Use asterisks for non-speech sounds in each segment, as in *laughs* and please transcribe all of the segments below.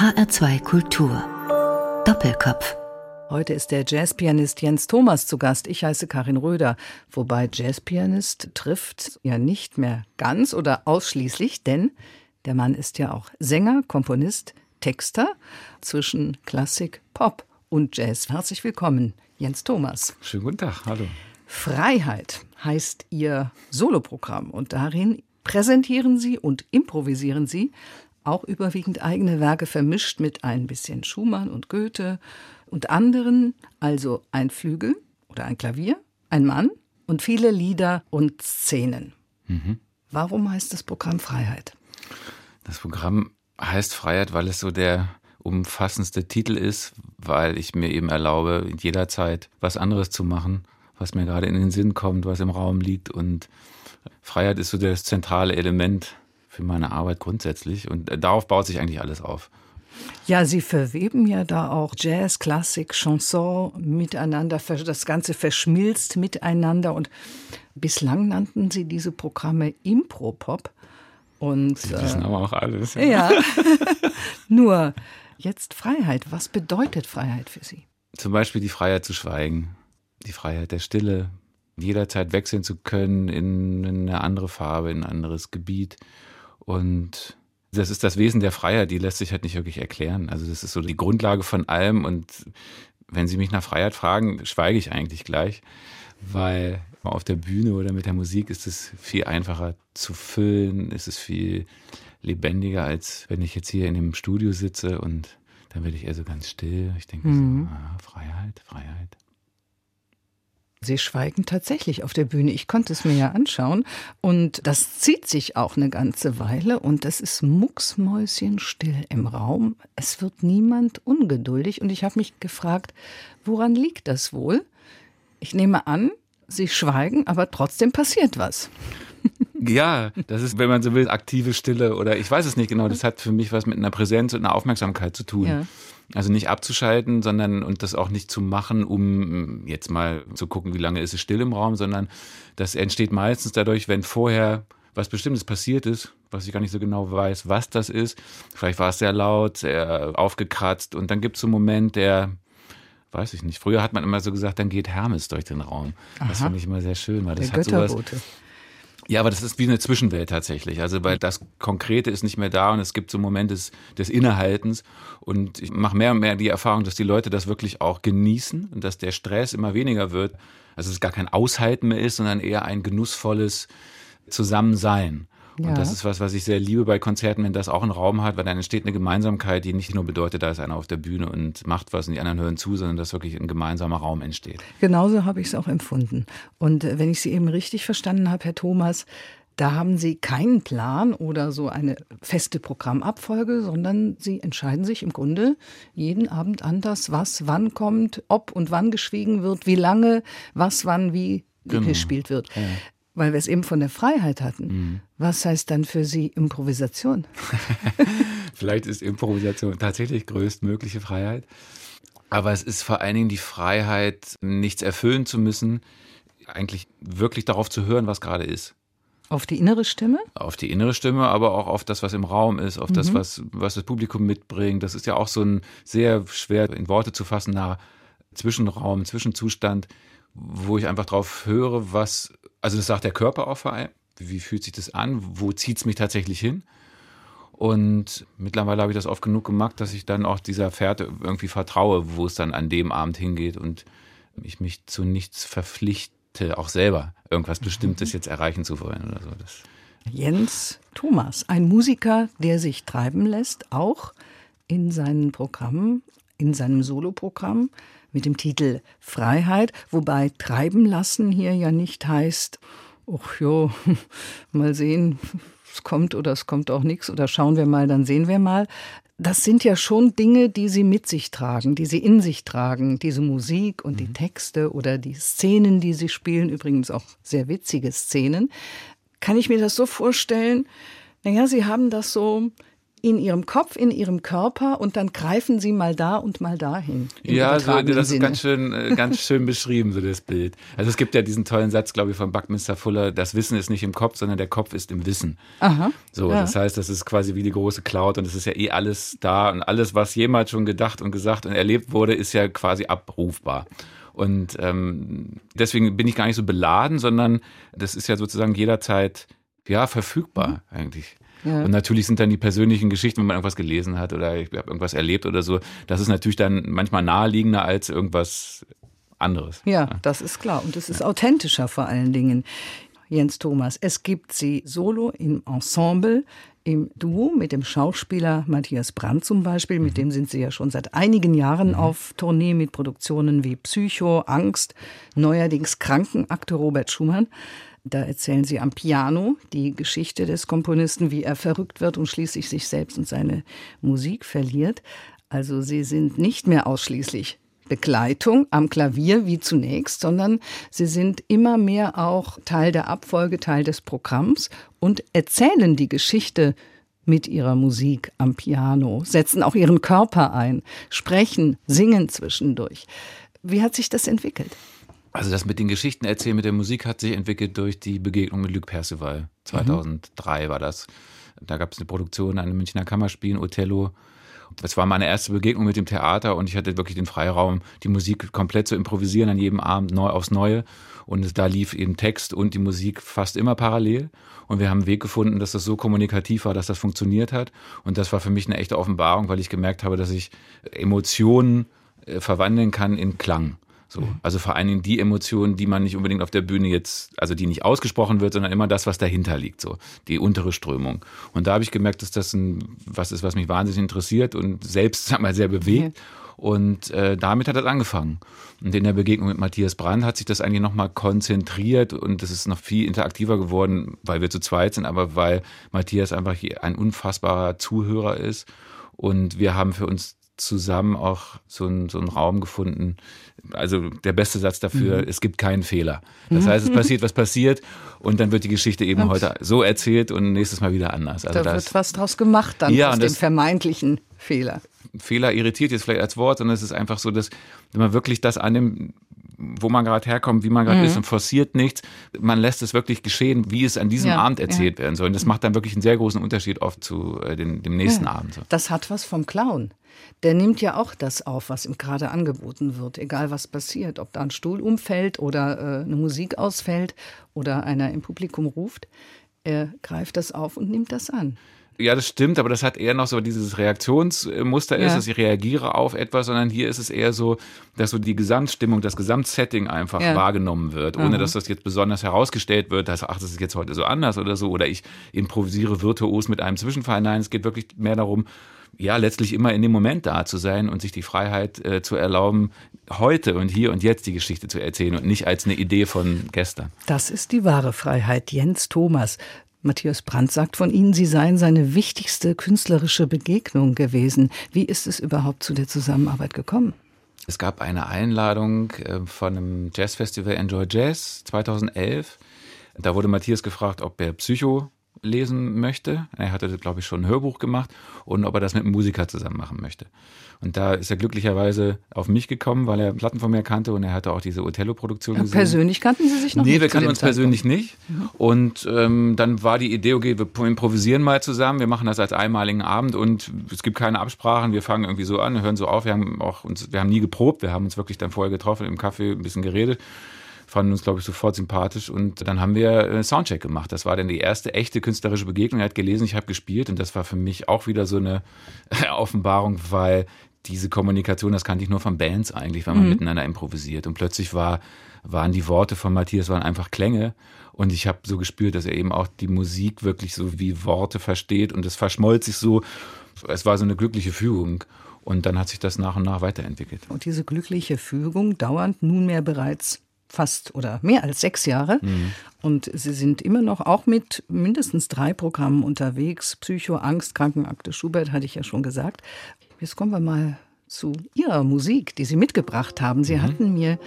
HR2 Kultur. Doppelkopf. Heute ist der Jazzpianist Jens Thomas zu Gast. Ich heiße Karin Röder. Wobei Jazzpianist trifft ja nicht mehr ganz oder ausschließlich, denn der Mann ist ja auch Sänger, Komponist, Texter zwischen Klassik, Pop und Jazz. Herzlich willkommen, Jens Thomas. Schönen guten Tag, hallo. Freiheit heißt Ihr Soloprogramm und darin präsentieren Sie und improvisieren Sie auch überwiegend eigene Werke vermischt mit ein bisschen Schumann und Goethe und anderen, also ein Flügel oder ein Klavier, ein Mann und viele Lieder und Szenen. Mhm. Warum heißt das Programm Freiheit? Das Programm heißt Freiheit, weil es so der umfassendste Titel ist, weil ich mir eben erlaube, in jeder Zeit was anderes zu machen, was mir gerade in den Sinn kommt, was im Raum liegt. Und Freiheit ist so das zentrale Element für meine Arbeit grundsätzlich. Und darauf baut sich eigentlich alles auf. Ja, Sie verweben ja da auch Jazz, Klassik, Chanson miteinander. Das Ganze verschmilzt miteinander. Und bislang nannten Sie diese Programme Impro-Pop. Und, Sie wissen äh, aber auch alles. Ja. ja. *laughs* *laughs* Nur jetzt Freiheit. Was bedeutet Freiheit für Sie? Zum Beispiel die Freiheit zu schweigen, die Freiheit der Stille, jederzeit wechseln zu können in eine andere Farbe, in ein anderes Gebiet und das ist das Wesen der Freiheit, die lässt sich halt nicht wirklich erklären. Also das ist so die Grundlage von allem. Und wenn Sie mich nach Freiheit fragen, schweige ich eigentlich gleich, weil auf der Bühne oder mit der Musik ist es viel einfacher zu füllen, ist es viel lebendiger, als wenn ich jetzt hier in dem Studio sitze und dann werde ich eher so ganz still. Ich denke mhm. so, ah, Freiheit, Freiheit. Sie schweigen tatsächlich auf der Bühne. Ich konnte es mir ja anschauen. Und das zieht sich auch eine ganze Weile. Und es ist mucksmäuschenstill im Raum. Es wird niemand ungeduldig. Und ich habe mich gefragt, woran liegt das wohl? Ich nehme an, Sie schweigen, aber trotzdem passiert was. *laughs* Ja, das ist, wenn man so will, aktive Stille oder ich weiß es nicht genau. Das hat für mich was mit einer Präsenz und einer Aufmerksamkeit zu tun. Ja. Also nicht abzuschalten, sondern und das auch nicht zu machen, um jetzt mal zu gucken, wie lange ist es still im Raum, sondern das entsteht meistens dadurch, wenn vorher was Bestimmtes passiert ist, was ich gar nicht so genau weiß, was das ist. Vielleicht war es sehr laut, sehr aufgekratzt und dann gibt es so einen Moment, der, weiß ich nicht. Früher hat man immer so gesagt, dann geht Hermes durch den Raum. Aha. Das fand ich immer sehr schön, weil das der hat sowas. Ja, aber das ist wie eine Zwischenwelt tatsächlich. Also weil das Konkrete ist nicht mehr da und es gibt so Momente des, des Innehaltens. Und ich mache mehr und mehr die Erfahrung, dass die Leute das wirklich auch genießen und dass der Stress immer weniger wird. Also es gar kein Aushalten mehr ist, sondern eher ein genussvolles Zusammensein. Ja. Und das ist was, was ich sehr liebe bei Konzerten, wenn das auch einen Raum hat, weil dann entsteht eine Gemeinsamkeit, die nicht nur bedeutet, da ist einer auf der Bühne und macht was und die anderen hören zu, sondern dass wirklich ein gemeinsamer Raum entsteht. Genauso habe ich es auch empfunden. Und äh, wenn ich Sie eben richtig verstanden habe, Herr Thomas, da haben Sie keinen Plan oder so eine feste Programmabfolge, sondern Sie entscheiden sich im Grunde jeden Abend anders, was wann kommt, ob und wann geschwiegen wird, wie lange, was wann wie genau. gespielt wird. Ja weil wir es eben von der Freiheit hatten. Mhm. Was heißt dann für Sie Improvisation? *laughs* *laughs* Vielleicht ist Improvisation tatsächlich größtmögliche Freiheit. Aber es ist vor allen Dingen die Freiheit, nichts erfüllen zu müssen, eigentlich wirklich darauf zu hören, was gerade ist. Auf die innere Stimme? Auf die innere Stimme, aber auch auf das, was im Raum ist, auf mhm. das, was, was das Publikum mitbringt. Das ist ja auch so ein sehr schwer in Worte zu fassen fassender Zwischenraum, Zwischenzustand, wo ich einfach drauf höre, was also das sagt der Körper auch vor allem. Wie fühlt sich das an? Wo zieht es mich tatsächlich hin? Und mittlerweile habe ich das oft genug gemacht, dass ich dann auch dieser Fährte irgendwie vertraue, wo es dann an dem Abend hingeht und ich mich zu nichts verpflichte, auch selber irgendwas Bestimmtes mhm. jetzt erreichen zu wollen oder so. Das Jens Thomas, ein Musiker, der sich treiben lässt, auch in seinen Programmen, in seinem Soloprogramm mit dem Titel Freiheit, wobei treiben lassen hier ja nicht heißt, ach jo, *laughs* mal sehen, es kommt oder es kommt auch nichts oder schauen wir mal, dann sehen wir mal. Das sind ja schon Dinge, die sie mit sich tragen, die sie in sich tragen. Diese Musik und die mhm. Texte oder die Szenen, die sie spielen, übrigens auch sehr witzige Szenen. Kann ich mir das so vorstellen? Naja, sie haben das so in ihrem Kopf, in ihrem Körper und dann greifen sie mal da und mal dahin. Ja, so, das Sinne. ist ganz schön, äh, ganz schön beschrieben, so das Bild. Also es gibt ja diesen tollen Satz, glaube ich, von Buckminster Fuller, das Wissen ist nicht im Kopf, sondern der Kopf ist im Wissen. Aha. So, ja. das heißt, das ist quasi wie die große Cloud und es ist ja eh alles da und alles, was jemals schon gedacht und gesagt und erlebt wurde, ist ja quasi abrufbar. Und ähm, deswegen bin ich gar nicht so beladen, sondern das ist ja sozusagen jederzeit ja verfügbar mhm. eigentlich. Ja. Und natürlich sind dann die persönlichen Geschichten, wenn man irgendwas gelesen hat oder ich habe irgendwas erlebt oder so, das ist natürlich dann manchmal naheliegender als irgendwas anderes. Ja, ja. das ist klar. Und es ist ja. authentischer vor allen Dingen. Jens Thomas, es gibt sie solo im Ensemble, im Duo mit dem Schauspieler Matthias Brandt zum Beispiel, mit mhm. dem sind Sie ja schon seit einigen Jahren mhm. auf Tournee mit Produktionen wie Psycho, Angst, neuerdings Krankenakte Robert Schumann. Da erzählen sie am Piano die Geschichte des Komponisten, wie er verrückt wird und schließlich sich selbst und seine Musik verliert. Also sie sind nicht mehr ausschließlich Begleitung am Klavier wie zunächst, sondern sie sind immer mehr auch Teil der Abfolge, Teil des Programms und erzählen die Geschichte mit ihrer Musik am Piano, setzen auch ihren Körper ein, sprechen, singen zwischendurch. Wie hat sich das entwickelt? Also das mit den Geschichten erzählen mit der Musik hat sich entwickelt durch die Begegnung mit Luc Percival. 2003 mhm. war das. Da gab es eine Produktion an einem Münchner Kammerspiel, Othello. Das war meine erste Begegnung mit dem Theater und ich hatte wirklich den Freiraum, die Musik komplett zu improvisieren an jedem Abend neu aufs Neue. Und da lief eben Text und die Musik fast immer parallel. Und wir haben einen Weg gefunden, dass das so kommunikativ war, dass das funktioniert hat. Und das war für mich eine echte Offenbarung, weil ich gemerkt habe, dass ich Emotionen äh, verwandeln kann in Klang. So, also vor allen Dingen die Emotionen, die man nicht unbedingt auf der Bühne jetzt, also die nicht ausgesprochen wird, sondern immer das, was dahinter liegt, so die untere Strömung. Und da habe ich gemerkt, dass das ein, was ist, was mich wahnsinnig interessiert und selbst, *laughs* sag mal, sehr bewegt. Und äh, damit hat das angefangen. Und in der Begegnung mit Matthias Brand hat sich das eigentlich nochmal konzentriert und das ist noch viel interaktiver geworden, weil wir zu zweit sind, aber weil Matthias einfach ein unfassbarer Zuhörer ist. Und wir haben für uns zusammen auch so, ein, so einen Raum gefunden. Also der beste Satz dafür, mhm. es gibt keinen Fehler. Das heißt, es *laughs* passiert, was passiert und dann wird die Geschichte eben und heute so erzählt und nächstes Mal wieder anders. Also da wird was draus gemacht dann ja, aus dem vermeintlichen Fehler. Fehler irritiert jetzt vielleicht als Wort, sondern es ist einfach so, dass wenn man wirklich das annimmt, wo man gerade herkommt, wie man gerade mhm. ist und forciert nichts. Man lässt es wirklich geschehen, wie es an diesem ja, Abend erzählt ja. werden soll. Und das macht dann wirklich einen sehr großen Unterschied oft zu äh, den, dem nächsten ja. Abend. So. Das hat was vom Clown der nimmt ja auch das auf, was ihm gerade angeboten wird, egal was passiert, ob da ein Stuhl umfällt oder äh, eine Musik ausfällt oder einer im Publikum ruft. Er greift das auf und nimmt das an. Ja, das stimmt, aber das hat eher noch so dieses Reaktionsmuster ist, ja. dass ich reagiere auf etwas, sondern hier ist es eher so, dass so die Gesamtstimmung, das Gesamtsetting einfach ja. wahrgenommen wird, ohne mhm. dass das jetzt besonders herausgestellt wird, dass, ach, das ist jetzt heute so anders oder so, oder ich improvisiere virtuos mit einem Zwischenfall. Nein, es geht wirklich mehr darum, ja, letztlich immer in dem Moment da zu sein und sich die Freiheit äh, zu erlauben, heute und hier und jetzt die Geschichte zu erzählen und nicht als eine Idee von gestern. Das ist die wahre Freiheit. Jens Thomas. Matthias Brandt sagt von Ihnen, Sie seien seine wichtigste künstlerische Begegnung gewesen. Wie ist es überhaupt zu der Zusammenarbeit gekommen? Es gab eine Einladung äh, von einem Jazzfestival Enjoy Jazz 2011. Da wurde Matthias gefragt, ob er Psycho lesen möchte. Er hatte, glaube ich, schon ein Hörbuch gemacht und ob er das mit einem Musiker zusammen machen möchte. Und da ist er glücklicherweise auf mich gekommen, weil er Platten von mir kannte und er hatte auch diese Othello-Produktion ja, gesehen. Persönlich kannten Sie sich noch nee, nicht? Nee, wir kannten uns persönlich nicht. Mhm. Und ähm, dann war die Idee, okay, wir improvisieren mal zusammen, wir machen das als einmaligen Abend und es gibt keine Absprachen, wir fangen irgendwie so an, hören so auf, wir haben auch uns, wir haben nie geprobt, wir haben uns wirklich dann vorher getroffen, im Café ein bisschen geredet fanden uns, glaube ich, sofort sympathisch und dann haben wir äh, Soundcheck gemacht. Das war dann die erste echte künstlerische Begegnung. Er hat gelesen, ich habe gespielt und das war für mich auch wieder so eine *laughs* Offenbarung, weil diese Kommunikation, das kannte ich nur von Bands eigentlich, wenn man mhm. miteinander improvisiert. Und plötzlich war, waren die Worte von Matthias waren einfach Klänge. Und ich habe so gespürt, dass er eben auch die Musik wirklich so wie Worte versteht. Und es verschmolz sich so. Es war so eine glückliche Fügung. Und dann hat sich das nach und nach weiterentwickelt. Und diese glückliche Fügung dauert nunmehr bereits fast oder mehr als sechs Jahre. Mhm. Und Sie sind immer noch auch mit mindestens drei Programmen unterwegs. Psycho, Angst, Krankenakte Schubert, hatte ich ja schon gesagt. Jetzt kommen wir mal zu Ihrer Musik, die Sie mitgebracht haben. Sie mhm. hatten mir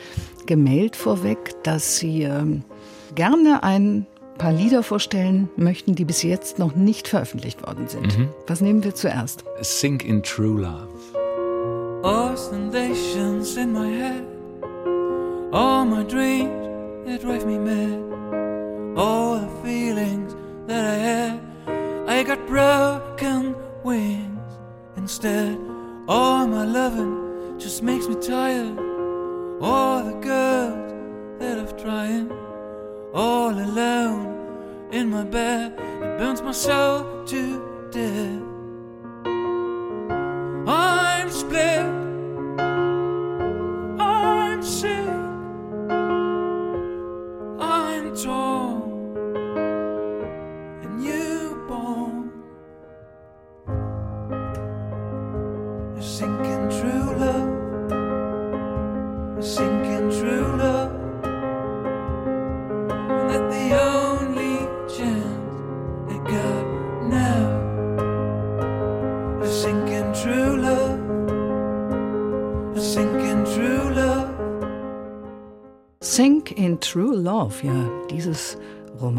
gemeldet vorweg, dass Sie ähm, gerne ein paar Lieder vorstellen möchten, die bis jetzt noch nicht veröffentlicht worden sind. Mhm. Was nehmen wir zuerst? Sink in True Love. Oscillations in my head All my dreams, it drive me mad All the feelings that I had I got broken wings instead All my loving just makes me tired All the girls that I've tried all alone in my bed. It burns my soul to death. I'm split.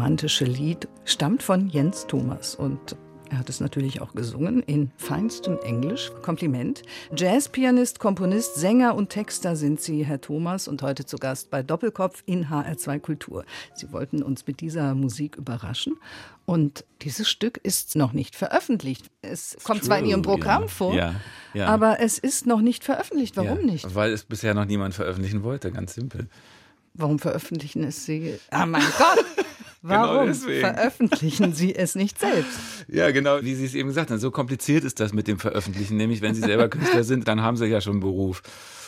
Romantische Lied stammt von Jens Thomas und er hat es natürlich auch gesungen in feinstem Englisch. Kompliment. Jazzpianist, Komponist, Sänger und Texter sind Sie, Herr Thomas, und heute zu Gast bei Doppelkopf in HR2 Kultur. Sie wollten uns mit dieser Musik überraschen. Und dieses Stück ist noch nicht veröffentlicht. Es kommt True, zwar in Ihrem Programm ja. vor, ja, ja. aber es ist noch nicht veröffentlicht. Warum nicht? Weil es bisher noch niemand veröffentlichen wollte, ganz simpel. Warum veröffentlichen es Sie? Ah, mein Gott! *laughs* Genau Warum genau veröffentlichen Sie es nicht selbst? Ja, genau, wie Sie es eben gesagt haben. So kompliziert ist das mit dem Veröffentlichen. Nämlich, wenn Sie selber Künstler sind, dann haben Sie ja schon einen Beruf.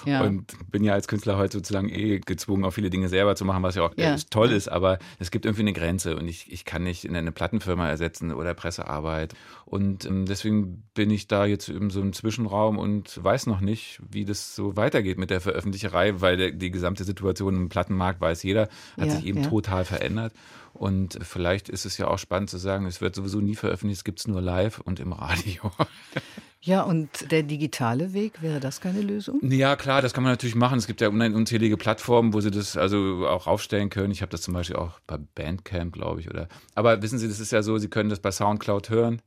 Ja. Und bin ja als Künstler heute sozusagen eh gezwungen, auch viele Dinge selber zu machen, was ja auch ja. toll ist. Aber es gibt irgendwie eine Grenze und ich, ich kann nicht in eine Plattenfirma ersetzen oder Pressearbeit. Und ähm, deswegen bin ich da jetzt in so einem Zwischenraum und weiß noch nicht, wie das so weitergeht mit der Veröffentlicherei, weil der, die gesamte Situation im Plattenmarkt, weiß jeder, hat ja, sich eben total verändert. Und vielleicht ist es ja auch spannend zu sagen, es wird sowieso nie veröffentlicht, es gibt es nur live und im Radio. *laughs* Ja, und der digitale Weg, wäre das keine Lösung? Ja, klar, das kann man natürlich machen. Es gibt ja unzählige Plattformen, wo Sie das also auch aufstellen können. Ich habe das zum Beispiel auch bei Bandcamp, glaube ich. Oder. Aber wissen Sie, das ist ja so, Sie können das bei Soundcloud hören.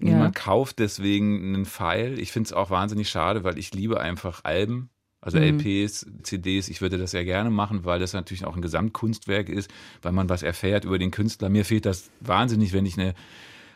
Niemand ja. kauft deswegen einen File. Ich finde es auch wahnsinnig schade, weil ich liebe einfach Alben. Also mhm. LPs, CDs, ich würde das sehr gerne machen, weil das natürlich auch ein Gesamtkunstwerk ist, weil man was erfährt über den Künstler. Mir fehlt das wahnsinnig, wenn ich eine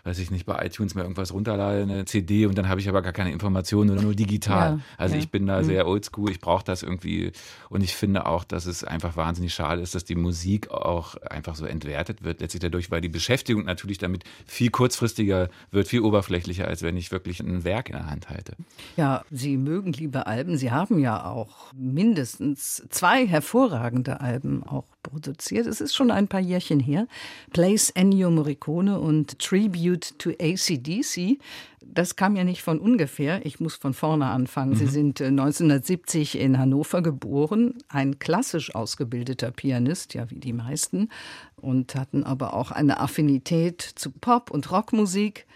weiß ich nicht, bei iTunes mir irgendwas runterlade, eine CD und dann habe ich aber gar keine Informationen oder nur digital. Ja, also ja. ich bin da mhm. sehr oldschool, ich brauche das irgendwie und ich finde auch, dass es einfach wahnsinnig schade ist, dass die Musik auch einfach so entwertet wird, letztlich dadurch, weil die Beschäftigung natürlich damit viel kurzfristiger wird, viel oberflächlicher, als wenn ich wirklich ein Werk in der Hand halte. Ja, Sie mögen liebe Alben, Sie haben ja auch mindestens zwei hervorragende Alben auch produziert. Es ist schon ein paar Jährchen her. Place Ennio Morricone und Tribute to ACDC. Das kam ja nicht von ungefähr. Ich muss von vorne anfangen. Mhm. Sie sind 1970 äh, in Hannover geboren, ein klassisch ausgebildeter Pianist, ja wie die meisten, und hatten aber auch eine Affinität zu Pop- und Rockmusik,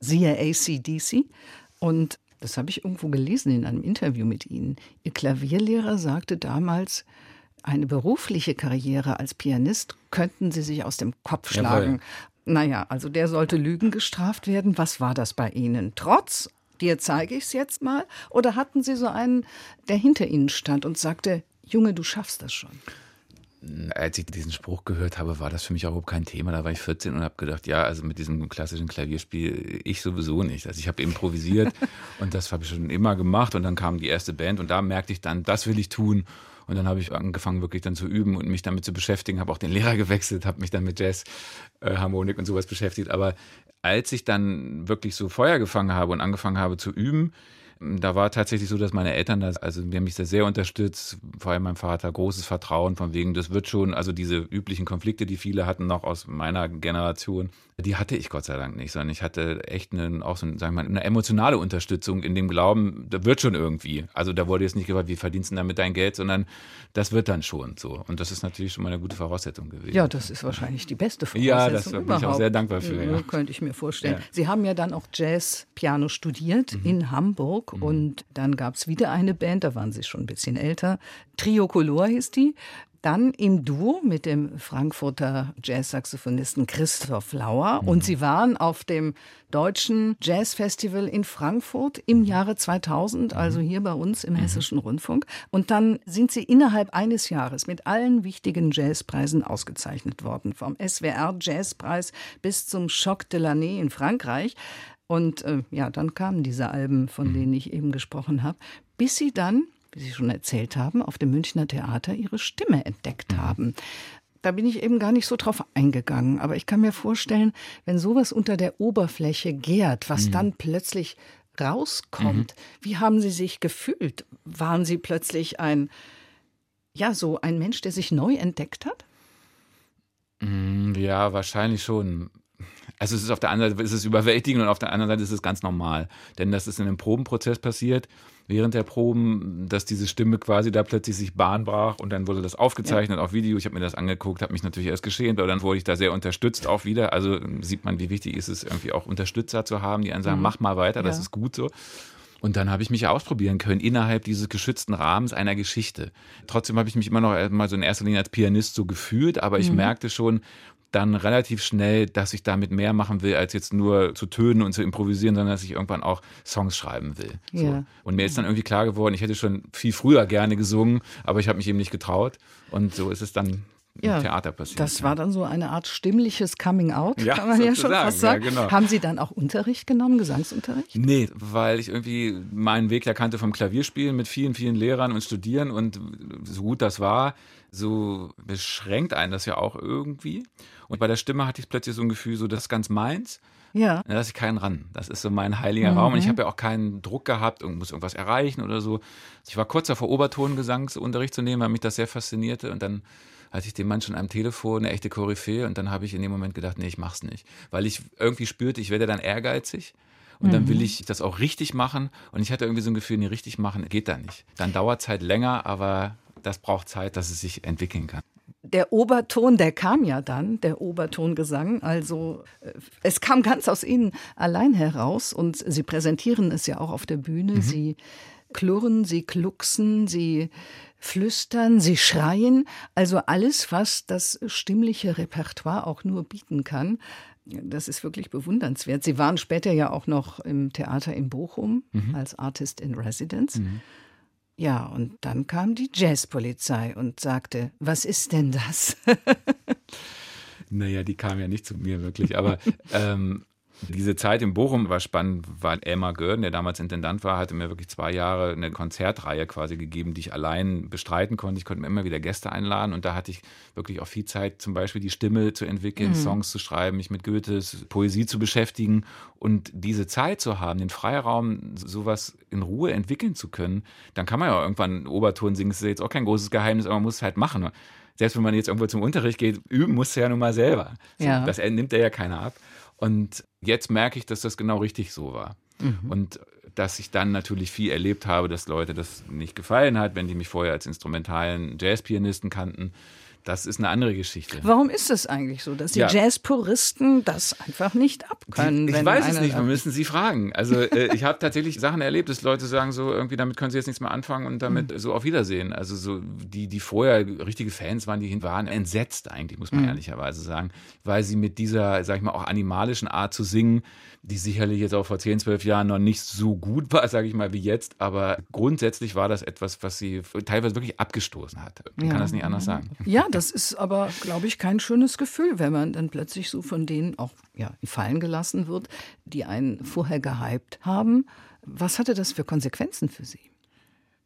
siehe ACDC. Und das habe ich irgendwo gelesen in einem Interview mit Ihnen. Ihr Klavierlehrer sagte damals, eine berufliche Karriere als Pianist könnten Sie sich aus dem Kopf schlagen. Jawohl. Naja, also der sollte Lügen gestraft werden. Was war das bei Ihnen? Trotz, dir zeige ich es jetzt mal? Oder hatten Sie so einen, der hinter Ihnen stand und sagte, Junge, du schaffst das schon? als ich diesen Spruch gehört habe, war das für mich auch überhaupt kein Thema. Da war ich 14 und habe gedacht, ja, also mit diesem klassischen Klavierspiel, ich sowieso nicht. Also ich habe improvisiert *laughs* und das habe ich schon immer gemacht und dann kam die erste Band und da merkte ich dann, das will ich tun. Und dann habe ich angefangen, wirklich dann zu üben und mich damit zu beschäftigen, habe auch den Lehrer *laughs* gewechselt, habe mich dann mit Jazz, äh, Harmonik und sowas beschäftigt. Aber als ich dann wirklich so Feuer gefangen habe und angefangen habe zu üben, da war tatsächlich so, dass meine Eltern das, also die haben mich da sehr unterstützt, vor allem mein Vater, großes Vertrauen von wegen, das wird schon, also diese üblichen Konflikte, die viele hatten, noch aus meiner Generation, die hatte ich Gott sei Dank nicht, sondern ich hatte echt eine, auch so, sagen wir mal, eine emotionale Unterstützung in dem Glauben, da wird schon irgendwie. Also da wurde jetzt nicht gefragt, wie verdienst du damit dein Geld, sondern das wird dann schon so. Und das ist natürlich schon mal eine gute Voraussetzung gewesen. Ja, das ist wahrscheinlich die beste Voraussetzung. *laughs* Ja, das bin ich auch sehr dankbar für. Ja. Könnte ich mir vorstellen. Ja. Sie haben ja dann auch Jazz-Piano studiert mhm. in Hamburg Rundfunk mhm. und dann gab es wieder eine Band, da waren sie schon ein bisschen älter. Trio Color hieß die. Dann im Duo mit dem Frankfurter Jazzsaxophonisten Christoph Lauer. Mhm. Und sie waren auf dem Deutschen Jazzfestival in Frankfurt im Jahre 2000, mhm. also hier bei uns im mhm. Hessischen Rundfunk. Und dann sind sie innerhalb eines Jahres mit allen wichtigen Jazzpreisen ausgezeichnet worden. Vom SWR Jazzpreis bis zum Choc de l'Année in Frankreich. Und äh, ja, dann kamen diese Alben, von mhm. denen ich eben gesprochen habe, bis sie dann wie Sie schon erzählt haben, auf dem Münchner Theater ihre Stimme entdeckt mhm. haben. Da bin ich eben gar nicht so drauf eingegangen. Aber ich kann mir vorstellen, wenn sowas unter der Oberfläche gärt, was mhm. dann plötzlich rauskommt, mhm. wie haben Sie sich gefühlt? Waren Sie plötzlich ein, ja, so ein Mensch, der sich neu entdeckt hat? Mm, ja, wahrscheinlich schon. Also es ist auf der einen Seite ist es überwältigend und auf der anderen Seite ist es ganz normal. Denn das ist in einem Probenprozess passiert, während der Proben, dass diese Stimme quasi da plötzlich sich Bahn brach und dann wurde das aufgezeichnet ja. auf Video. Ich habe mir das angeguckt, habe mich natürlich erst geschämt, aber dann wurde ich da sehr unterstützt auch wieder. Also sieht man, wie wichtig ist es irgendwie auch Unterstützer zu haben, die einen sagen, mhm. mach mal weiter, das ja. ist gut so. Und dann habe ich mich ausprobieren können innerhalb dieses geschützten Rahmens einer Geschichte. Trotzdem habe ich mich immer noch mal so in erster Linie als Pianist so gefühlt, aber ich mhm. merkte schon, dann relativ schnell, dass ich damit mehr machen will, als jetzt nur zu tönen und zu improvisieren, sondern dass ich irgendwann auch Songs schreiben will. So. Ja. Und mir ist dann irgendwie klar geworden, ich hätte schon viel früher gerne gesungen, aber ich habe mich eben nicht getraut. Und so ist es dann ja, Theater passiert. Das war dann so eine Art stimmliches Coming Out, ja, kann man ja schon fast sagen. Ja, genau. Haben Sie dann auch Unterricht genommen, Gesangsunterricht? Nee, weil ich irgendwie meinen Weg ja kannte vom Klavierspielen mit vielen, vielen Lehrern und Studieren und so gut das war, so beschränkt einen das ja auch irgendwie. Und bei der Stimme hatte ich plötzlich so ein Gefühl, so das ist ganz meins. Ja. Da lasse ich keinen ran. Das ist so mein heiliger mhm. Raum. Und ich habe ja auch keinen Druck gehabt und muss irgendwas erreichen oder so. Ich war kurz davor, Obertongesangsunterricht zu nehmen, weil mich das sehr faszinierte. Und dann hatte ich den Mann schon am Telefon, eine echte Koryphäe. Und dann habe ich in dem Moment gedacht, nee, ich mach's nicht. Weil ich irgendwie spürte, ich werde dann ehrgeizig. Und dann will mhm. ich das auch richtig machen. Und ich hatte irgendwie so ein Gefühl, nee, richtig machen geht da nicht. Dann dauert es halt länger, aber das braucht Zeit, dass es sich entwickeln kann der Oberton, der kam ja dann, der Obertongesang. Also äh, es kam ganz aus Ihnen allein heraus und Sie präsentieren es ja auch auf der Bühne. Mhm. Sie klurren, Sie klucksen, Sie flüstern, Sie schreien. Also alles, was das stimmliche Repertoire auch nur bieten kann. Das ist wirklich bewundernswert. Sie waren später ja auch noch im Theater in Bochum mhm. als Artist in Residence. Mhm. Ja, und dann kam die Jazzpolizei und sagte, was ist denn das? *laughs* naja, die kam ja nicht zu mir wirklich, aber *laughs* ähm, diese Zeit in Bochum war spannend, weil Elmar Görden, der damals Intendant war, hatte mir wirklich zwei Jahre eine Konzertreihe quasi gegeben, die ich allein bestreiten konnte. Ich konnte mir immer wieder Gäste einladen und da hatte ich wirklich auch viel Zeit, zum Beispiel die Stimme zu entwickeln, mhm. Songs zu schreiben, mich mit Goethes Poesie zu beschäftigen und diese Zeit zu haben, den Freiraum, sowas in Ruhe entwickeln zu können, dann kann man ja irgendwann Oberton singen. Das ist jetzt auch kein großes Geheimnis, aber man muss es halt machen. Selbst wenn man jetzt irgendwo zum Unterricht geht, üben muss er ja nun mal selber. Ja. Das nimmt er ja keiner ab. Und jetzt merke ich, dass das genau richtig so war. Mhm. Und dass ich dann natürlich viel erlebt habe, dass Leute das nicht gefallen hat, wenn die mich vorher als instrumentalen Jazzpianisten kannten das ist eine andere Geschichte. Warum ist es eigentlich so, dass die ja. Jazzpuristen das einfach nicht abkönnen? Ich weiß es nicht, wir müssen sie fragen. Also äh, ich habe tatsächlich Sachen erlebt, dass Leute sagen so, irgendwie damit können sie jetzt nichts mehr anfangen und damit mhm. so auf Wiedersehen. Also so die, die vorher richtige Fans waren, die waren entsetzt eigentlich, muss man mhm. ehrlicherweise sagen, weil sie mit dieser, sag ich mal, auch animalischen Art zu singen, die sicherlich jetzt auch vor 10, 12 Jahren noch nicht so gut war, sage ich mal, wie jetzt, aber grundsätzlich war das etwas, was sie teilweise wirklich abgestoßen hat. Ich ja. kann das nicht anders sagen. Ja, das ist aber, glaube ich, kein schönes Gefühl, wenn man dann plötzlich so von denen auch ja, fallen gelassen wird, die einen vorher gehypt haben. Was hatte das für Konsequenzen für Sie?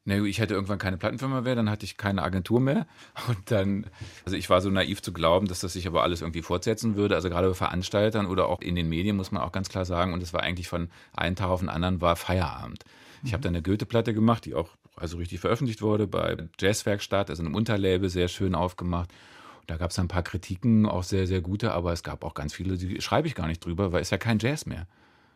Na ich hätte irgendwann keine Plattenfirma mehr, dann hatte ich keine Agentur mehr. Und dann, also ich war so naiv zu glauben, dass das sich aber alles irgendwie fortsetzen würde. Also gerade bei Veranstaltern oder auch in den Medien muss man auch ganz klar sagen. Und es war eigentlich von einem Tag auf den anderen war Feierabend. Ich habe dann eine Goethe-Platte gemacht, die auch also richtig veröffentlicht wurde bei Jazzwerkstatt, also einem Unterlabel, sehr schön aufgemacht. Da gab es ein paar Kritiken, auch sehr, sehr gute, aber es gab auch ganz viele, die schreibe ich gar nicht drüber, weil es ja kein Jazz mehr.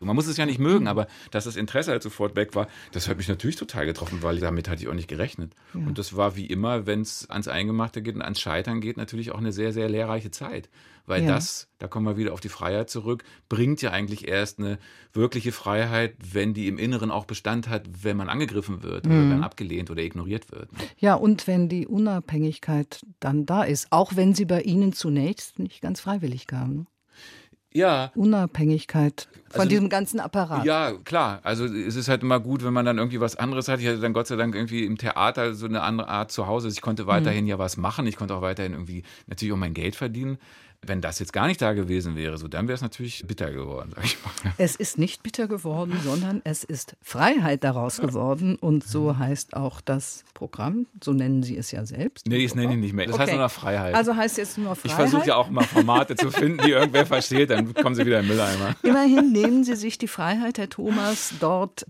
Man muss es ja nicht mögen, aber dass das Interesse halt sofort weg war, das hat mich natürlich total getroffen, weil damit hatte ich auch nicht gerechnet. Ja. Und das war wie immer, wenn es ans Eingemachte geht und ans Scheitern geht, natürlich auch eine sehr, sehr lehrreiche Zeit. Weil ja. das, da kommen wir wieder auf die Freiheit zurück, bringt ja eigentlich erst eine wirkliche Freiheit, wenn die im Inneren auch Bestand hat, wenn man angegriffen wird mhm. oder dann abgelehnt oder ignoriert wird. Ne? Ja, und wenn die Unabhängigkeit dann da ist, auch wenn sie bei Ihnen zunächst nicht ganz freiwillig kam. Ja. Unabhängigkeit von also, diesem ganzen Apparat. Ja, klar. Also es ist halt immer gut, wenn man dann irgendwie was anderes hat. Ich hatte dann Gott sei Dank irgendwie im Theater so eine andere Art zu Hause. Ich konnte weiterhin mhm. ja was machen. Ich konnte auch weiterhin irgendwie natürlich auch mein Geld verdienen. Wenn das jetzt gar nicht da gewesen wäre, so dann wäre es natürlich bitter geworden, sag ich mal. Es ist nicht bitter geworden, sondern es ist Freiheit daraus geworden und so heißt auch das Programm, so nennen Sie es ja selbst. Nee, das nenne ich nicht mehr. Das okay. heißt nur noch Freiheit. Also heißt jetzt nur noch Freiheit. Ich versuche ja auch mal Formate zu finden, die irgendwer versteht, dann kommen Sie wieder im Mülleimer. Immerhin nehmen Sie sich die Freiheit, Herr Thomas, dort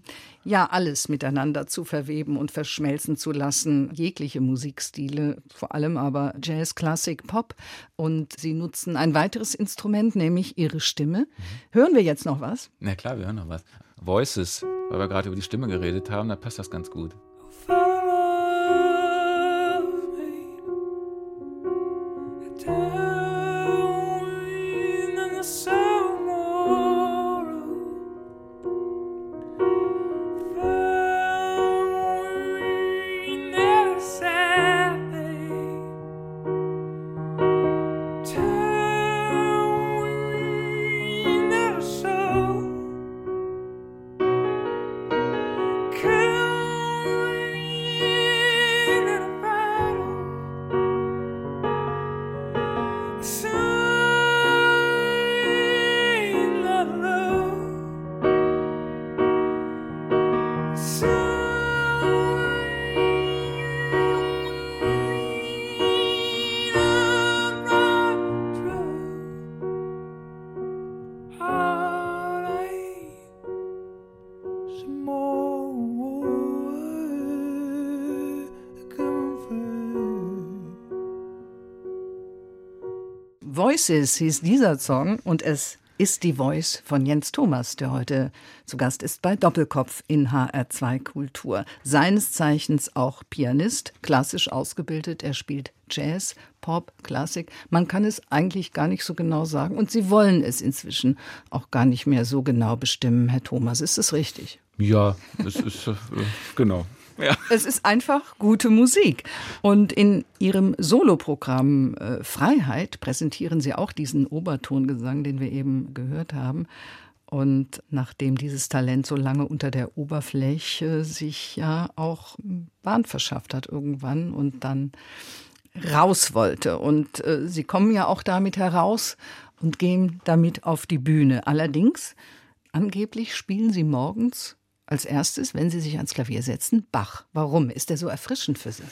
ja alles miteinander zu verweben und verschmelzen zu lassen, jegliche Musikstile, vor allem aber Jazz, Klassik, Pop. Und Sie nutzen ein weiteres Instrument, nämlich Ihre Stimme. Mhm. Hören wir jetzt noch was? Na klar, wir hören noch was. Voices, weil wir gerade über die Stimme geredet haben, da passt das ganz gut. Voices hieß dieser Song und es ist die Voice von Jens Thomas, der heute zu Gast ist bei Doppelkopf in HR2 Kultur. Seines Zeichens auch Pianist, klassisch ausgebildet. Er spielt Jazz, Pop, Klassik. Man kann es eigentlich gar nicht so genau sagen und Sie wollen es inzwischen auch gar nicht mehr so genau bestimmen, Herr Thomas. Ist es richtig? Ja, es ist äh, genau. Ja. Es ist einfach gute Musik. Und in Ihrem Soloprogramm äh, Freiheit präsentieren Sie auch diesen Obertongesang, den wir eben gehört haben. Und nachdem dieses Talent so lange unter der Oberfläche sich ja auch Bahn verschafft hat irgendwann und dann raus wollte. Und äh, Sie kommen ja auch damit heraus und gehen damit auf die Bühne. Allerdings, angeblich spielen Sie morgens als erstes, wenn Sie sich ans Klavier setzen, Bach. Warum? Ist der so erfrischend für Sie?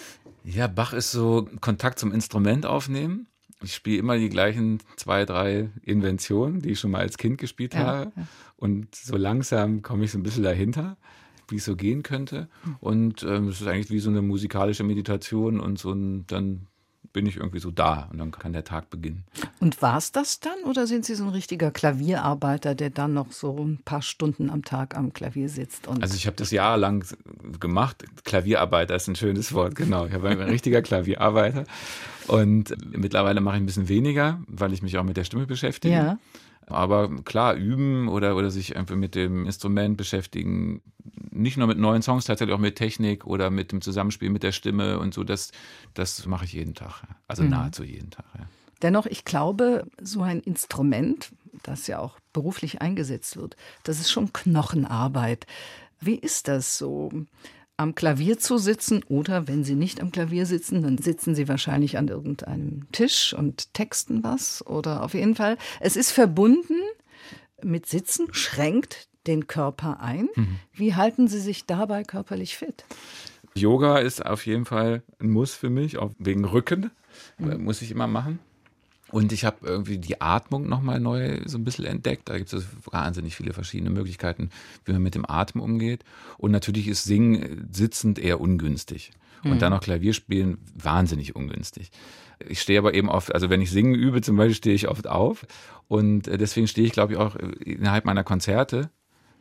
Ja, Bach ist so Kontakt zum Instrument aufnehmen. Ich spiele immer die gleichen zwei, drei Inventionen, die ich schon mal als Kind gespielt ja, habe. Ja. Und so langsam komme ich so ein bisschen dahinter, wie es so gehen könnte. Und ähm, es ist eigentlich wie so eine musikalische Meditation und so ein, dann bin ich irgendwie so da und dann kann der Tag beginnen. Und war es das dann oder sind Sie so ein richtiger Klavierarbeiter, der dann noch so ein paar Stunden am Tag am Klavier sitzt? also ich habe das jahrelang gemacht. Klavierarbeiter ist ein schönes Wort, genau. Ich bin ein richtiger Klavierarbeiter und mittlerweile mache ich ein bisschen weniger, weil ich mich auch mit der Stimme beschäftige. Ja. Aber klar, üben oder, oder sich einfach mit dem Instrument beschäftigen, nicht nur mit neuen Songs, tatsächlich auch mit Technik oder mit dem Zusammenspiel mit der Stimme und so, das, das mache ich jeden Tag. Also mhm. nahezu jeden Tag. Ja. Dennoch, ich glaube, so ein Instrument, das ja auch beruflich eingesetzt wird, das ist schon Knochenarbeit. Wie ist das so? Am Klavier zu sitzen oder wenn Sie nicht am Klavier sitzen, dann sitzen Sie wahrscheinlich an irgendeinem Tisch und texten was oder auf jeden Fall. Es ist verbunden mit Sitzen, schränkt den Körper ein. Mhm. Wie halten Sie sich dabei körperlich fit? Yoga ist auf jeden Fall ein Muss für mich, auch wegen Rücken. Mhm. Muss ich immer machen. Und ich habe irgendwie die Atmung nochmal neu so ein bisschen entdeckt. Da gibt es wahnsinnig viele verschiedene Möglichkeiten, wie man mit dem Atem umgeht. Und natürlich ist Singen sitzend eher ungünstig. Und mhm. dann noch Klavier spielen wahnsinnig ungünstig. Ich stehe aber eben oft, also wenn ich singen übe zum Beispiel, stehe ich oft auf. Und äh, deswegen stehe ich, glaube ich, auch innerhalb meiner Konzerte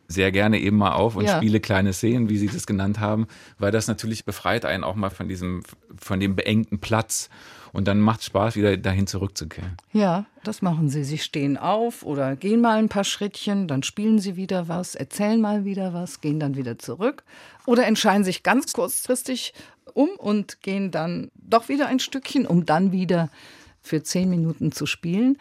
sehr gerne eben mal auf und Ja. spiele kleine Szenen, wie Sie das genannt haben, weil das natürlich befreit einen auch mal von diesem, von dem beengten Platz. Und dann macht Spaß, wieder dahin zurückzukehren. Ja, das machen sie. Sie stehen auf oder gehen mal ein paar Schrittchen, dann spielen sie wieder was, erzählen mal wieder was, gehen dann wieder zurück oder entscheiden sich ganz kurzfristig um und gehen dann doch wieder ein Stückchen, um dann wieder für zehn Minuten zu spielen.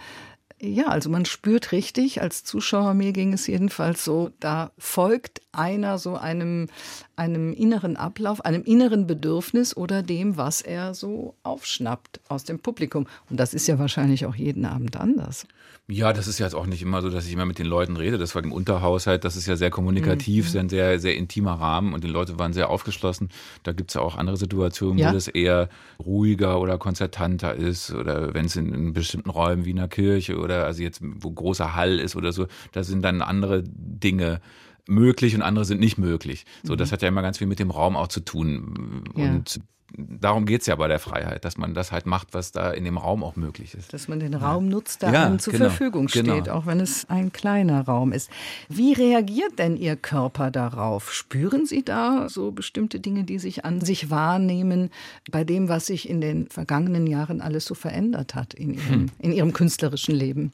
Ja, also man spürt richtig, als Zuschauer, mir ging es jedenfalls so, da folgt einer so einem, einem inneren Ablauf, einem inneren Bedürfnis oder dem, was er so aufschnappt aus dem Publikum. Und das ist ja wahrscheinlich auch jeden Abend anders. Ja, das ist ja jetzt auch nicht immer so, dass ich immer mit den Leuten rede. Das war im Unterhaushalt, das ist ja sehr kommunikativ, sehr ein sehr, sehr intimer Rahmen und die Leute waren sehr aufgeschlossen. Da gibt's ja auch andere Situationen, Ja. wo das eher ruhiger oder konzertanter ist oder wenn es in, in bestimmten Räumen wie in einer Kirche oder also jetzt, wo großer Hall ist oder so, da sind dann andere Dinge möglich und andere sind nicht möglich. So, das hat ja immer ganz viel mit dem Raum auch zu tun. Ja. Und darum geht's ja bei der Freiheit, dass man das halt macht, was da in dem Raum auch möglich ist. Dass man den Raum nutzt, der Ja, einem zur genau, Verfügung steht, genau. auch wenn es ein kleiner Raum ist. Wie reagiert denn Ihr Körper darauf? Spüren Sie da so bestimmte Dinge, die sich an sich wahrnehmen, bei dem, was sich in den vergangenen Jahren alles so verändert hat in Ihrem, Hm. in Ihrem künstlerischen Leben?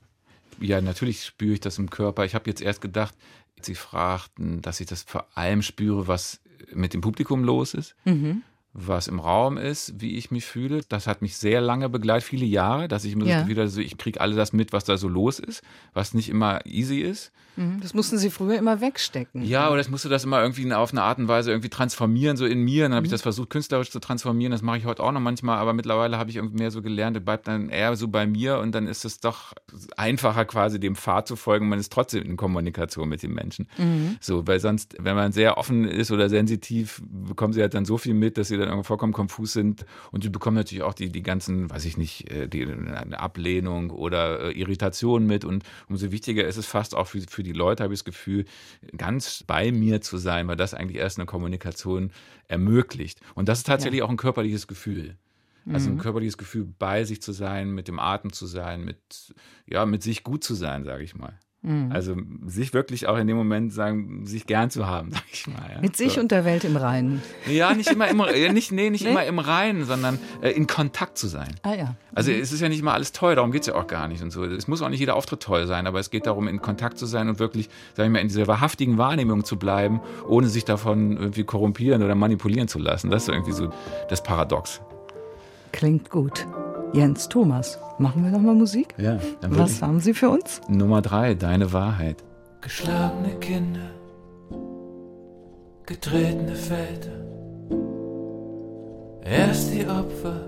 Ja, natürlich spüre ich das im Körper. Ich habe jetzt erst gedacht, Sie fragten, dass ich das vor allem spüre, was mit dem Publikum los ist, Mhm. Was im Raum ist, wie ich mich fühle. Das hat mich sehr lange begleitet, viele Jahre, dass ich mir Ja. das hatte, so, ich kriege alles das mit, was da so los ist, was nicht immer easy ist. Mhm. Das mussten Sie früher immer wegstecken. Ja, oder ich musste das immer irgendwie auf eine Art und Weise irgendwie transformieren, so in mir. Dann habe Mhm. ich das versucht, künstlerisch zu transformieren. Das mache ich heute auch noch manchmal, aber mittlerweile habe ich irgendwie mehr so gelernt, das bleibt dann eher so bei mir und dann ist es doch einfacher, quasi dem Pfad zu folgen. Man ist trotzdem in Kommunikation mit den Menschen. Mhm. So, weil sonst, wenn man sehr offen ist oder sensitiv, bekommen sie halt dann so viel mit, dass sie dann irgendwie vollkommen konfus sind. Und sie bekommen natürlich auch die, die ganzen, weiß ich nicht, äh, die eine Ablehnung oder äh, Irritation mit. Und umso wichtiger ist es fast auch für, für die Leute, habe ich das Gefühl, ganz bei mir zu sein, weil das eigentlich erst eine Kommunikation ermöglicht. Und das ist tatsächlich auch ein körperliches Gefühl. Also ein körperliches Gefühl, bei sich zu sein, mit dem Atem zu sein, mit, ja, mit sich gut zu sein, sage ich mal. Also sich wirklich auch in dem Moment sagen, sich gern zu haben, *laughs* sage ich mal. Ja. Mit sich so. und der Welt im Reinen. Ja, nicht immer im, nicht, nee, nicht Nee? immer im Reinen, sondern äh, in Kontakt zu sein. Ah ja. Also es ist ja nicht immer alles toll, darum geht's ja auch gar nicht und so. Es muss auch nicht jeder Auftritt toll sein, aber es geht darum, in Kontakt zu sein und wirklich, sag ich mal, in dieser wahrhaftigen Wahrnehmung zu bleiben, ohne sich davon irgendwie korrumpieren oder manipulieren zu lassen. Das ist irgendwie so das Paradox. Klingt gut. Jens Thomas, machen wir noch mal Musik? Ja, dann Was haben Sie für uns? Nummer drei, deine Wahrheit. Geschlagene Kinder, getretene Väter, erst die Opfer,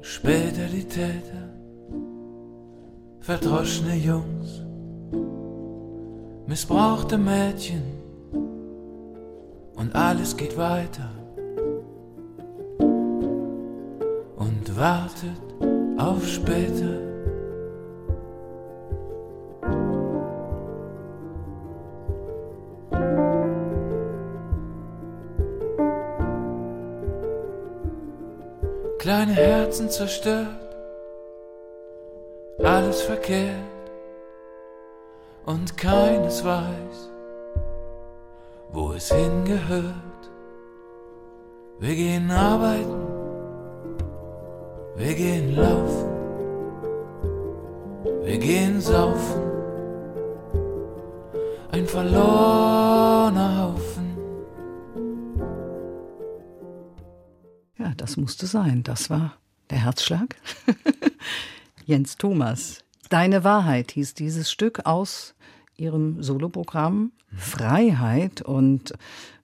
später die Täter, verdroschene Jungs, missbrauchte Mädchen und alles geht weiter wartet auf später. kleine Herzen zerstört, alles verkehrt und keines weiß, wo es hingehört. Wir gehen arbeiten, wir gehen laufen, wir gehen saufen, ein verlorener Haufen. Ja, das musste sein. Das war der Herzschlag. *laughs* Jens Thomas. Deine Wahrheit hieß dieses Stück aus Ihrem Soloprogramm Freiheit. Und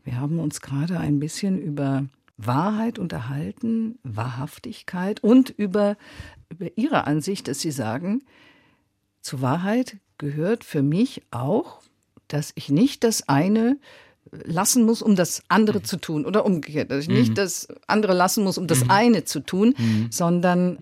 wir haben uns gerade ein bisschen über Wahrheit unterhalten, Wahrhaftigkeit und über, über Ihre Ansicht, dass Sie sagen, zur Wahrheit gehört für mich auch, dass ich nicht das eine lassen muss, um das andere zu tun oder umgekehrt, dass ich nicht das andere lassen muss, um das eine zu tun, sondern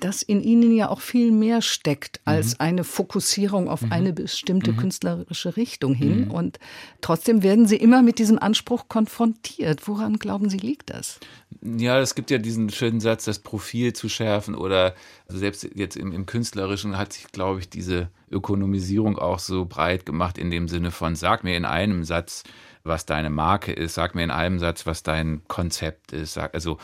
dass in ihnen ja auch viel mehr steckt als mhm. eine Fokussierung auf mhm. eine bestimmte mhm. künstlerische Richtung hin. Mhm. Und trotzdem werden Sie immer mit diesem Anspruch konfrontiert. Woran glauben Sie, liegt das? Ja, es gibt ja diesen schönen Satz, das Profil zu schärfen oder also selbst jetzt im, im Künstlerischen hat sich, glaube ich, diese Ökonomisierung auch so breit gemacht in dem Sinne von, sag mir in einem Satz, was deine Marke ist, sag mir in einem Satz, was dein Konzept ist. Sag, also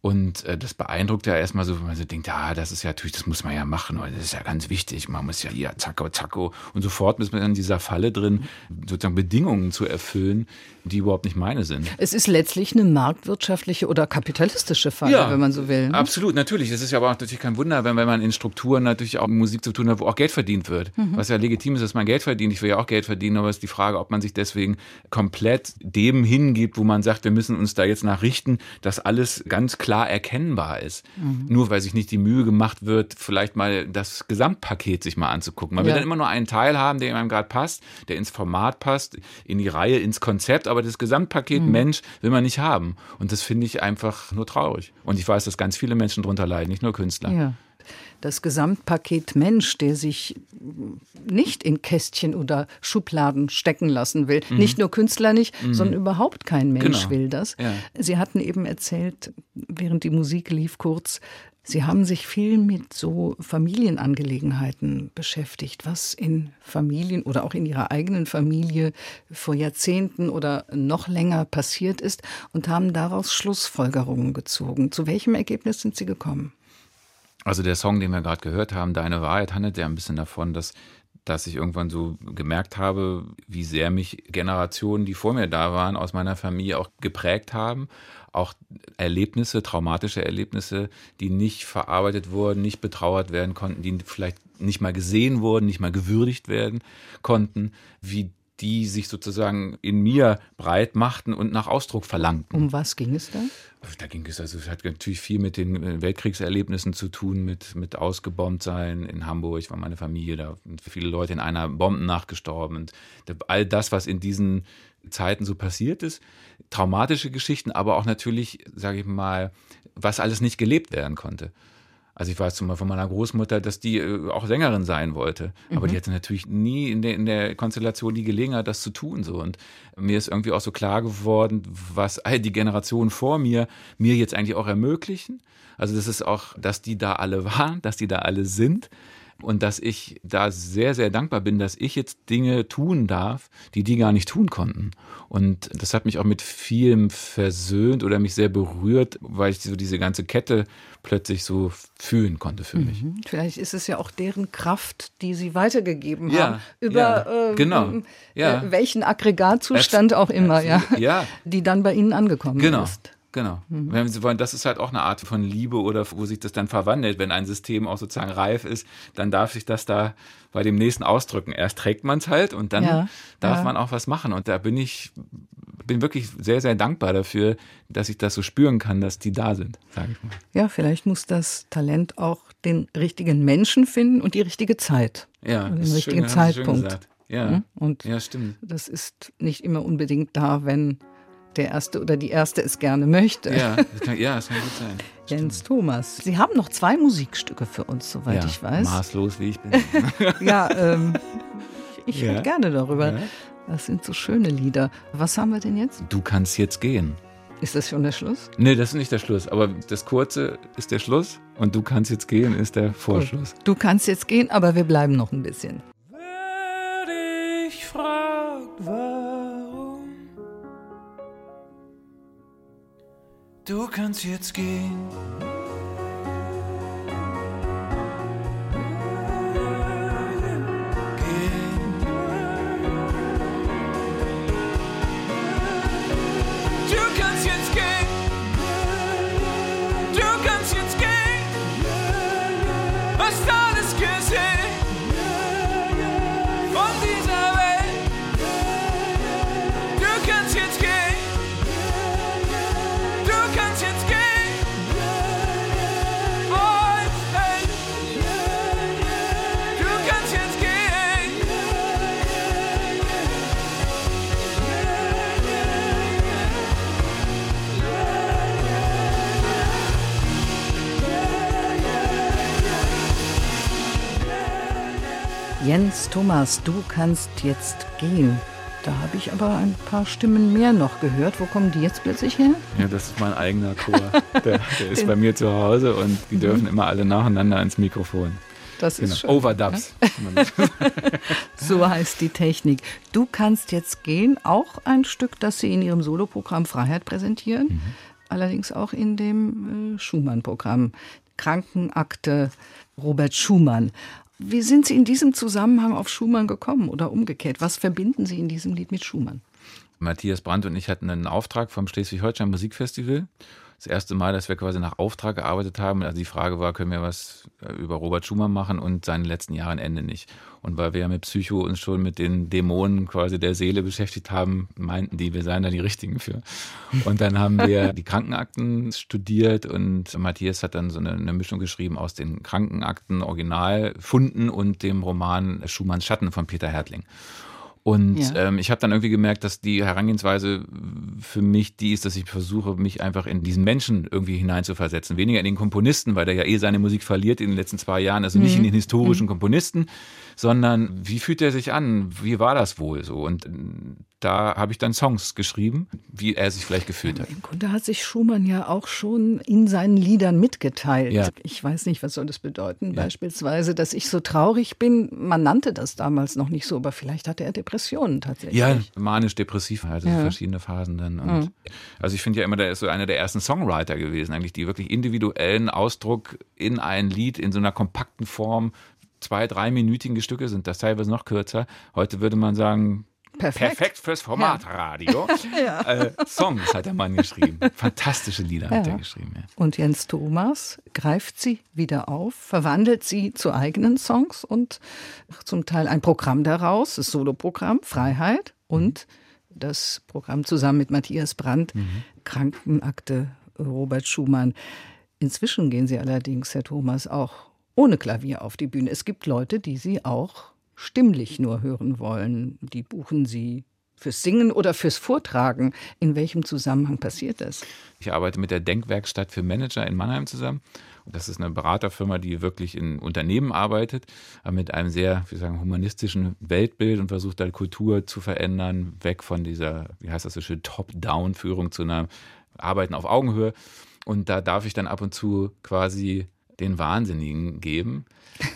und äh, das beeindruckt ja erstmal so, wenn man so denkt, ja, das ist ja natürlich, das muss man ja machen, das ist ja ganz wichtig. Man muss ja hier zacko, zacko. Und sofort ist man in dieser Falle drin, sozusagen Bedingungen zu erfüllen, die überhaupt nicht meine sind. Es ist letztlich eine marktwirtschaftliche oder kapitalistische Falle, ja, wenn man so will. Ne? Absolut, natürlich. Es ist ja aber auch natürlich kein Wunder, wenn, wenn man in Strukturen natürlich auch Musik zu tun hat, wo auch Geld verdient wird. Mhm. Was ja legitim ist, dass man Geld verdient. Ich will ja auch Geld verdienen, aber es ist die Frage, ob man sich deswegen komplett dem hingibt, wo man sagt, wir müssen uns da jetzt nachrichten, dass alles ganz klar klar erkennbar ist. Mhm. Nur weil sich nicht die Mühe gemacht wird, vielleicht mal das Gesamtpaket sich mal anzugucken. Man ja. will dann immer nur einen Teil haben, der einem gerade passt, der ins Format passt, in die Reihe, ins Konzept, aber das Gesamtpaket mhm. Mensch will man nicht haben. Und das finde ich einfach nur traurig. Und ich weiß, dass ganz viele Menschen darunter leiden, nicht nur Künstler. Ja das Gesamtpaket Mensch, der sich nicht in Kästchen oder Schubladen stecken lassen will. Mhm. Nicht nur Künstler nicht, mhm. sondern überhaupt kein Mensch genau. will das. Ja. Sie hatten eben erzählt, während die Musik lief kurz, Sie haben sich viel mit so Familienangelegenheiten beschäftigt, was in Familien oder auch in Ihrer eigenen Familie vor Jahrzehnten oder noch länger passiert ist und haben daraus Schlussfolgerungen gezogen. Zu welchem Ergebnis sind Sie gekommen? Also der Song, den wir gerade gehört haben, Deine Wahrheit, handelt ja ein bisschen davon, dass, dass ich irgendwann so gemerkt habe, wie sehr mich Generationen, die vor mir da waren, aus meiner Familie auch geprägt haben. Auch Erlebnisse, traumatische Erlebnisse, die nicht verarbeitet wurden, nicht betrauert werden konnten, die vielleicht nicht mal gesehen wurden, nicht mal gewürdigt werden konnten, wie die sich sozusagen in mir breit machten und nach Ausdruck verlangten. Um was ging es da? Da ging es also, es hat natürlich viel mit den äh, Weltkriegserlebnissen zu tun, mit, mit ausgebombt sein. In Hamburg war meine Familie, da sind viele Leute in einer Bombennacht gestorben. Und all das, was in diesen Zeiten so passiert ist, traumatische Geschichten, aber auch natürlich, sage ich mal, was alles nicht gelebt werden konnte. Also ich weiß zum Beispiel von meiner Großmutter, dass die äh, auch Sängerin sein wollte. Aber mhm. die hatte natürlich nie in der, in der Konstellation die Gelegenheit, das zu tun. So. Und mir ist irgendwie auch so klar geworden, was all die Generationen vor mir mir jetzt eigentlich auch ermöglichen. Also das ist auch, dass die da alle waren, dass die da alle sind und dass ich da sehr, sehr dankbar bin, dass ich jetzt Dinge tun darf, die die gar nicht tun konnten. Und das hat mich auch mit vielem versöhnt oder mich sehr berührt, weil ich so diese ganze Kette plötzlich so fühlen konnte für mich. Mhm. Vielleicht ist es ja auch deren Kraft, die sie weitergegeben ja, haben, über ja, genau, äh, ja. welchen Aggregatzustand auch immer, ja, ja, die dann bei ihnen angekommen genau. ist. Genau. Mhm. Wenn Sie wollen, das ist halt auch eine Art von Liebe oder wo sich das dann verwandelt. Wenn ein System auch sozusagen reif ist, dann darf sich das da bei dem nächsten ausdrücken. Erst trägt man es halt und dann ja, darf ja. man auch was machen. Und da bin ich, bin wirklich sehr, sehr dankbar dafür, dass ich das so spüren kann, dass die da sind, sage ich mal. Ja, vielleicht muss das Talent auch den richtigen Menschen finden und die richtige Zeit. Ja, also den richtigen schön, Zeitpunkt. Ja, mhm. und ja, stimmt. Das ist nicht immer unbedingt da, wenn der Erste oder die Erste es gerne möchte. Ja, das kann, ja, das kann gut sein. *laughs* Jens Thomas. Sie haben noch zwei Musikstücke für uns, soweit ja, ich weiß. Maßlos, wie ich bin. *laughs* ja, ähm, ich ja. gerne darüber. Ja. Das sind so schöne Lieder. Was haben wir denn jetzt? Du kannst jetzt gehen. Ist das schon der Schluss? Nee, das ist nicht der Schluss. Aber das Kurze ist der Schluss und du kannst jetzt gehen ist der Vorschluss. Du kannst jetzt gehen, aber wir bleiben noch ein bisschen. Du kannst jetzt gehen. Thomas, du kannst jetzt gehen. Da habe ich aber ein paar Stimmen mehr noch gehört. Wo kommen die jetzt plötzlich her? Ja, das ist mein eigener Chor. Der, der *laughs* ist bei mir zu Hause und die mhm. dürfen immer alle nacheinander ins Mikrofon. Das ist genau. schön. Overdubs. *laughs* so heißt die Technik. Du kannst jetzt gehen, auch ein Stück, das Sie in Ihrem Soloprogramm Freiheit präsentieren, mhm. allerdings auch in dem äh, Schumann-Programm Krankenakte Robert Schumann. Wie sind Sie in diesem Zusammenhang auf Schumann gekommen oder umgekehrt? Was verbinden Sie in diesem Lied mit Schumann? Matthias Brandt und ich hatten einen Auftrag vom Schleswig-Holstein Musikfestival. Das erste Mal, dass wir quasi nach Auftrag gearbeitet haben. Also die Frage war, können wir was äh, über Robert Schumann machen und seinen letzten Jahren Ende nicht. Und weil wir ja mit Psycho uns schon mit den Dämonen quasi der Seele beschäftigt haben, meinten die, wir seien da die Richtigen für. Und dann haben *laughs* wir die Krankenakten studiert und Matthias hat dann so eine, eine Mischung geschrieben aus den Krankenakten Originalfunden und dem Roman Schumanns Schatten von Peter Hertling. Und ja. ähm, ich habe dann irgendwie gemerkt, dass die Herangehensweise für mich die ist, dass ich versuche, mich einfach in diesen Menschen irgendwie hineinzuversetzen. Weniger in den Komponisten, weil der ja eh seine Musik verliert in den letzten zwei Jahren. Also nicht mhm. in den historischen mhm. Komponisten, sondern wie fühlt er sich an? Wie war das wohl so? Und äh, da habe ich dann Songs geschrieben, wie er sich vielleicht gefühlt hat. Im Grunde hat sich Schumann ja auch schon in seinen Liedern mitgeteilt. Ja. Ich weiß nicht, was soll das bedeuten? Ja. Beispielsweise, dass ich so traurig bin. Man nannte das damals noch nicht so, aber vielleicht hatte er Depressionen tatsächlich. Ja, manisch-depressiv, also ja. verschiedene Phasen dann. Und mhm. Also ich finde ja immer, der ist so einer der ersten Songwriter gewesen, eigentlich, die wirklich individuellen Ausdruck in ein Lied in so einer kompakten Form zwei, dreiminütige Stücke sind das teilweise noch kürzer. Heute würde man sagen, Perfekt. Perfekt fürs Formatradio. *laughs* Ja. Äh, Songs hat der Mann geschrieben. Fantastische Lieder ja. hat er geschrieben. Ja. Und Jens Thomas greift sie wieder auf, verwandelt sie zu eigenen Songs und zum Teil ein Programm daraus, das Soloprogramm Freiheit und das Programm zusammen mit Matthias Brandt, mhm. Krankenakte Robert Schumann. Inzwischen gehen sie allerdings, Herr Thomas, auch ohne Klavier auf die Bühne. Es gibt Leute, die sie auch stimmlich nur hören wollen. Die buchen sie fürs Singen oder fürs Vortragen. In welchem Zusammenhang passiert das? Ich arbeite mit der Denkwerkstatt für Manager in Mannheim zusammen. Das ist eine Beraterfirma, die wirklich in Unternehmen arbeitet, mit einem sehr, wie sagen, humanistischen Weltbild und versucht da Kultur zu verändern, weg von dieser, wie heißt das so schön, Top-Down-Führung zu einer Arbeiten auf Augenhöhe. Und da darf ich dann ab und zu quasi den Wahnsinnigen geben.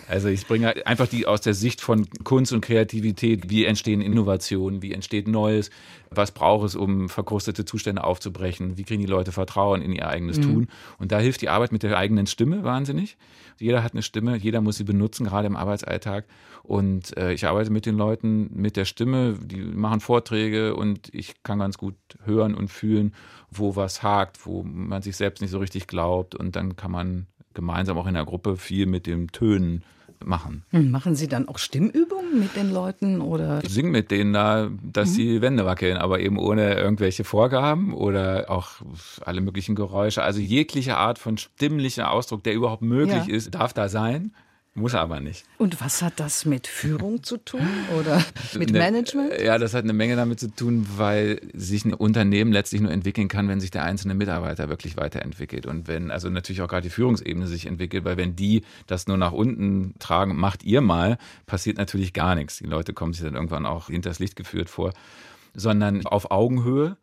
Also ich bringe einfach die aus der Sicht von Kunst und Kreativität, wie entstehen Innovationen, wie entsteht Neues, was braucht es, um verkrustete Zustände aufzubrechen, wie kriegen die Leute Vertrauen in ihr eigenes mhm. Tun. Und da hilft die Arbeit mit der eigenen Stimme wahnsinnig. Jeder hat eine Stimme, jeder muss sie benutzen, gerade im Arbeitsalltag. Und äh, ich arbeite mit den Leuten mit der Stimme, die machen Vorträge und ich kann ganz gut hören und fühlen, wo was hakt, wo man sich selbst nicht so richtig glaubt. Und dann kann man gemeinsam auch in der Gruppe viel mit den Tönen machen. Hm, machen Sie dann auch Stimmübungen mit den Leuten oder? Ich singe mit denen da, dass mhm. die Wände wackeln, aber eben ohne irgendwelche Vorgaben oder auch alle möglichen Geräusche. Also jegliche Art von stimmlicher Ausdruck, der überhaupt möglich ja. ist, darf da sein. Muss aber nicht. Und was hat das mit Führung zu tun oder *laughs* mit Management? Ja, das hat eine Menge damit zu tun, weil sich ein Unternehmen letztlich nur entwickeln kann, wenn sich der einzelne Mitarbeiter wirklich weiterentwickelt und wenn also natürlich auch gerade die Führungsebene sich entwickelt, weil wenn die das nur nach unten tragen, macht ihr mal, passiert natürlich gar nichts. Die Leute kommen sich dann irgendwann auch hinters Licht geführt vor, sondern auf Augenhöhe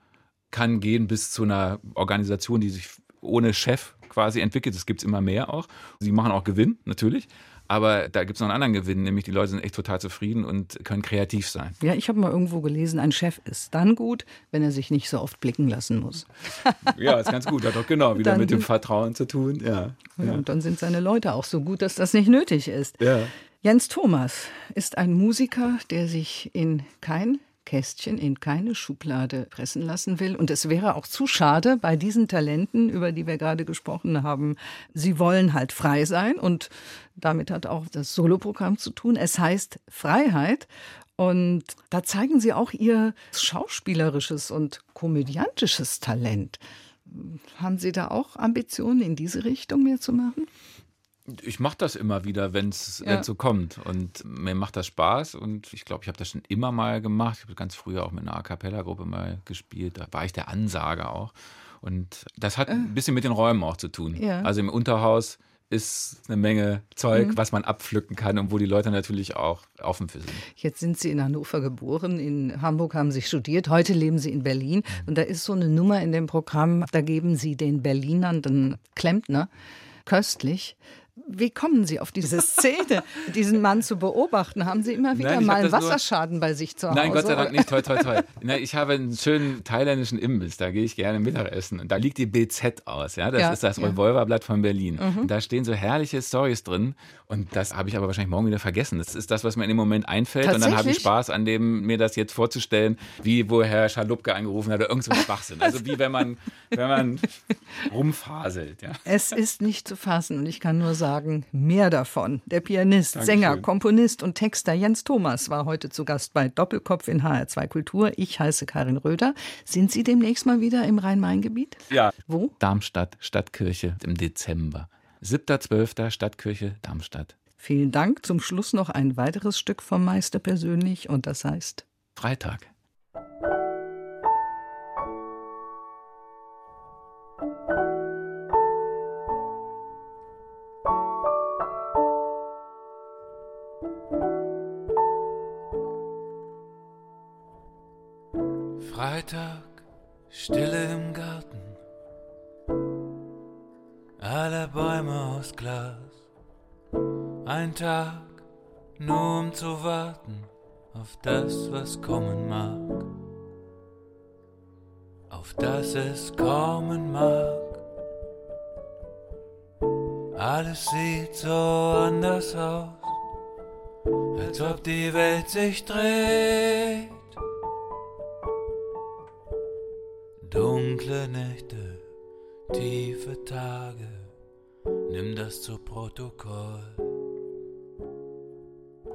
kann gehen bis zu einer Organisation, die sich ohne Chef quasi entwickelt. Das gibt es immer mehr auch. Sie machen auch Gewinn, natürlich. Aber da gibt es noch einen anderen Gewinn, nämlich die Leute sind echt total zufrieden und können kreativ sein. Ja, ich habe mal irgendwo gelesen, ein Chef ist dann gut, wenn er sich nicht so oft blicken lassen muss. *laughs* ja, ist ganz gut. Hat doch genau wieder dann, mit dem Vertrauen zu tun. Ja, ja, ja. Und dann sind seine Leute auch so gut, dass das nicht nötig ist. Ja. Jens Thomas ist ein Musiker, der sich in kein Kästchen in keine Schublade pressen lassen will. Und es wäre auch zu schade bei diesen Talenten, über die wir gerade gesprochen haben. Sie wollen halt frei sein und damit hat auch das Soloprogramm zu tun. Es heißt Freiheit. Und da zeigen sie auch ihr schauspielerisches und komödiantisches Talent. Haben Sie da auch Ambitionen, in diese Richtung mehr zu machen? Ich mache das immer wieder, wenn es ja. so kommt. Und mir macht das Spaß. Und ich glaube, ich habe das schon immer mal gemacht. Ich habe ganz früher auch mit einer A Cappella-Gruppe mal gespielt. Da war ich der Ansager auch. Und das hat äh. ein bisschen mit den Räumen auch zu tun. Ja. Also im Unterhaus ist eine Menge Zeug, mhm. was man abpflücken kann und wo die Leute natürlich auch offen für sind. Jetzt sind Sie in Hannover geboren, in Hamburg haben Sie studiert, heute leben Sie in Berlin mhm. und da ist so eine Nummer in dem Programm, da geben Sie den Berlinern den Klempner köstlich wie kommen Sie auf diese *laughs* Szene, diesen Mann zu beobachten? Haben Sie immer wieder Nein, mal einen Wasserschaden nur... bei sich zu Hause? Nein, Gott sei Dank nicht. Toi, toi, toi. Nein, ich habe einen schönen thailändischen Imbiss, da gehe ich gerne Mittagessen. Und da liegt die BZ aus. Ja? Das ja, ist das ja. Revolverblatt von Berlin. Mhm. Und da stehen so herrliche Stories drin. Und das habe ich aber wahrscheinlich morgen wieder vergessen. Das ist das, was mir in dem Moment einfällt. Und dann habe ich Spaß an dem, mir das jetzt vorzustellen, wie wo Herr Schalupke angerufen hat oder irgend so ein Schwachsinn. Also wie wenn man, wenn man *laughs* rumfaselt. Ja. Es ist nicht zu fassen. Und ich kann nur sagen, mehr davon. Der Pianist, Dankeschön. Sänger, Komponist und Texter Jens Thomas war heute zu Gast bei Doppelkopf in HR2 Kultur. Ich heiße Karin Röder. Sind Sie demnächst mal wieder im Rhein-Main-Gebiet? Ja. Wo? Darmstadt, Stadtkirche im Dezember. 7.12. Stadtkirche Darmstadt. Vielen Dank. Zum Schluss noch ein weiteres Stück vom Meister persönlich und das heißt. Freitag, Ein Tag, nur um zu warten auf das, was kommen mag. Auf das es kommen mag. Alles sieht so anders aus, als ob die Welt sich dreht. Dunkle Nächte, tiefe Tage, nimm das zu Protokoll.